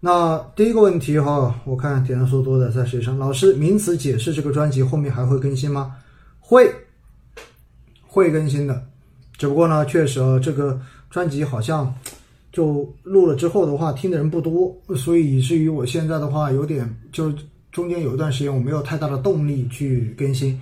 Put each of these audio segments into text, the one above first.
那第一个问题哈，我看点赞数多的在谁上？老师，名词解释这个专辑后面还会更新吗？会，会更新的。只不过呢，确实啊，这个专辑好像就录了之后的话，听的人不多，所以以至于我现在的话有点，就中间有一段时间我没有太大的动力去更新。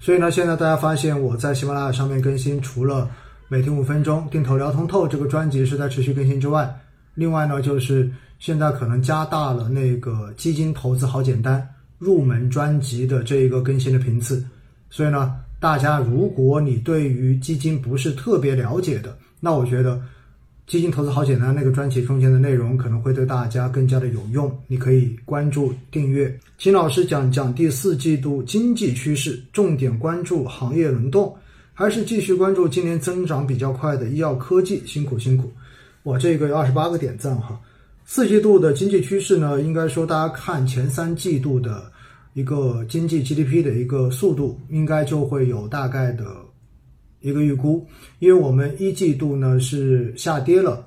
所以呢，现在大家发现我在喜马拉雅上面更新，除了每天五分钟定投聊通透这个专辑是在持续更新之外，另外呢就是。现在可能加大了那个基金投资好简单入门专辑的这一个更新的频次，所以呢，大家如果你对于基金不是特别了解的，那我觉得基金投资好简单那个专辑中间的内容可能会对大家更加的有用，你可以关注订阅。秦老师讲讲第四季度经济趋势，重点关注行业轮动，还是继续关注今年增长比较快的医药科技？辛苦辛苦，我这个有二十八个点赞哈。四季度的经济趋势呢，应该说大家看前三季度的一个经济 GDP 的一个速度，应该就会有大概的一个预估。因为我们一季度呢是下跌了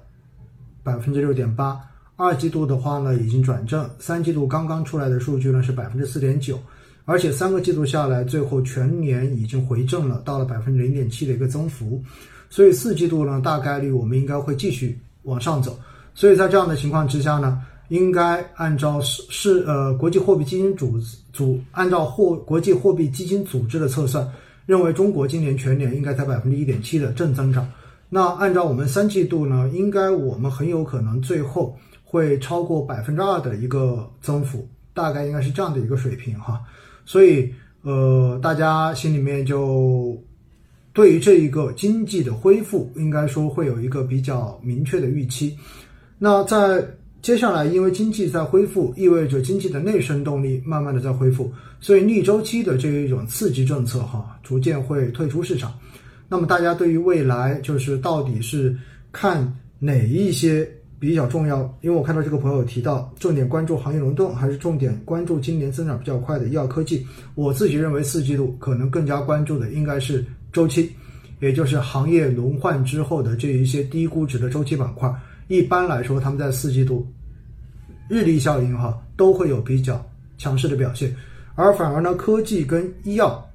百分之六点八，二季度的话呢已经转正，三季度刚刚出来的数据呢是百分之四点九，而且三个季度下来，最后全年已经回正了，到了百分之零点七的一个增幅。所以四季度呢，大概率我们应该会继续往上走。所以在这样的情况之下呢，应该按照是是呃国际货币基金组组按照货国际货币基金组织的测算，认为中国今年全年应该在百分之一点七的正增长。那按照我们三季度呢，应该我们很有可能最后会超过百分之二的一个增幅，大概应该是这样的一个水平哈。所以呃，大家心里面就对于这一个经济的恢复，应该说会有一个比较明确的预期。那在接下来，因为经济在恢复，意味着经济的内生动力慢慢的在恢复，所以逆周期的这一种刺激政策哈，逐渐会退出市场。那么大家对于未来就是到底是看哪一些比较重要？因为我看到这个朋友提到，重点关注行业轮动，还是重点关注今年增长比较快的医药科技？我自己认为四季度可能更加关注的应该是周期，也就是行业轮换之后的这一些低估值的周期板块。一般来说，他们在四季度日历效应哈都会有比较强势的表现，而反而呢，科技跟医药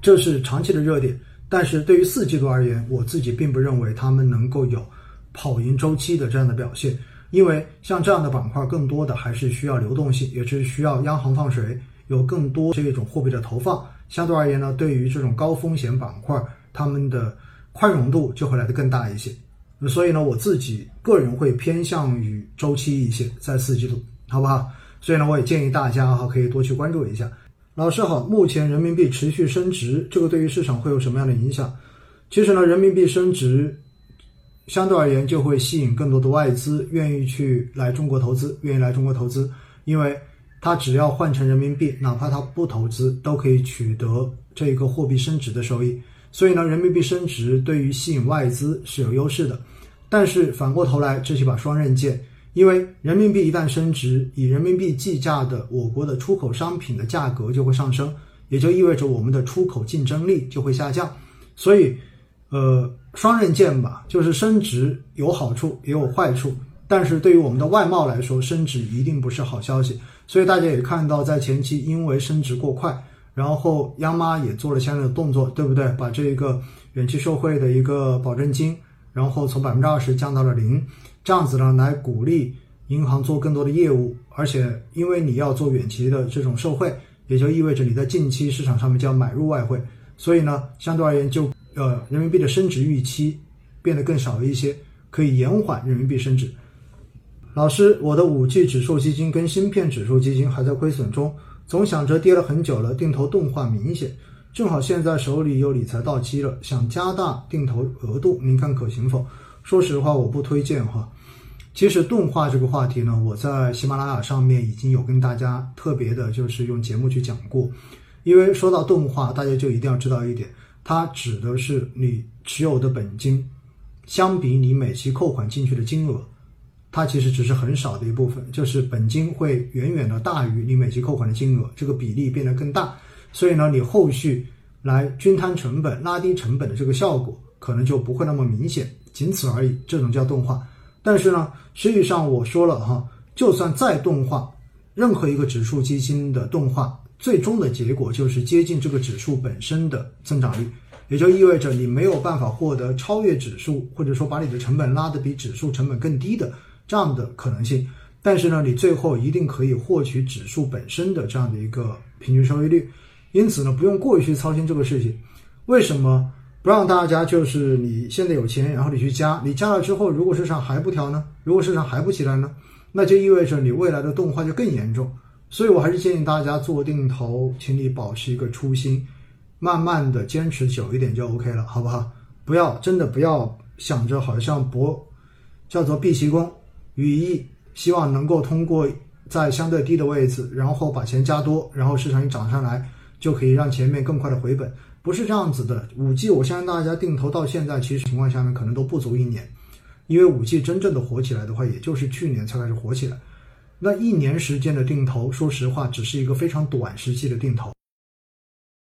这是长期的热点，但是对于四季度而言，我自己并不认为他们能够有跑赢周期的这样的表现，因为像这样的板块，更多的还是需要流动性，也是需要央行放水，有更多这种货币的投放，相对而言呢，对于这种高风险板块，他们的宽容度就会来得更大一些。所以呢，我自己个人会偏向于周期一些，在四季度，好不好？所以呢，我也建议大家哈，可以多去关注一下。老师好，目前人民币持续升值，这个对于市场会有什么样的影响？其实呢，人民币升值，相对而言就会吸引更多的外资愿意去来中国投资，愿意来中国投资，因为它只要换成人民币，哪怕它不投资，都可以取得这个货币升值的收益。所以呢，人民币升值对于吸引外资是有优势的。但是反过头来，这是把双刃剑，因为人民币一旦升值，以人民币计价的我国的出口商品的价格就会上升，也就意味着我们的出口竞争力就会下降。所以，呃，双刃剑吧，就是升值有好处也有坏处。但是对于我们的外贸来说，升值一定不是好消息。所以大家也看到，在前期因为升值过快，然后央妈也做了相应的动作，对不对？把这个远期受贿的一个保证金。然后从百分之二十降到了零，这样子呢来鼓励银行做更多的业务，而且因为你要做远期的这种受贿，也就意味着你在近期市场上面就要买入外汇，所以呢，相对而言就呃人民币的升值预期变得更少了一些，可以延缓人民币升值。老师，我的五 G 指数基金跟芯片指数基金还在亏损中，总想着跌了很久了，定投动画明显。正好现在手里有理财到期了，想加大定投额度，您看可行否？说实话，我不推荐哈。其实动画这个话题呢，我在喜马拉雅上面已经有跟大家特别的，就是用节目去讲过。因为说到动画，大家就一定要知道一点，它指的是你持有的本金，相比你每期扣款进去的金额，它其实只是很少的一部分，就是本金会远远的大于你每期扣款的金额，这个比例变得更大。所以呢，你后续来均摊成本、拉低成本的这个效果，可能就不会那么明显，仅此而已。这种叫动画。但是呢，实际上我说了哈，就算再动画，任何一个指数基金的动画，最终的结果就是接近这个指数本身的增长率，也就意味着你没有办法获得超越指数，或者说把你的成本拉得比指数成本更低的这样的可能性。但是呢，你最后一定可以获取指数本身的这样的一个平均收益率。因此呢，不用过于去操心这个事情。为什么不让大家就是你现在有钱，然后你去加，你加了之后，如果市场还不调呢？如果市场还不起来呢？那就意味着你未来的动画就更严重。所以我还是建议大家做定投，请你保持一个初心，慢慢的坚持久一点就 OK 了，好不好？不要真的不要想着好像博叫做避其功羽翼，希望能够通过在相对低的位置，然后把钱加多，然后市场一涨上来。就可以让前面更快的回本，不是这样子的。五 G，我相信大家定投到现在，其实情况下面可能都不足一年，因为五 G 真正的火起来的话，也就是去年才开始火起来。那一年时间的定投，说实话，只是一个非常短时期的定投。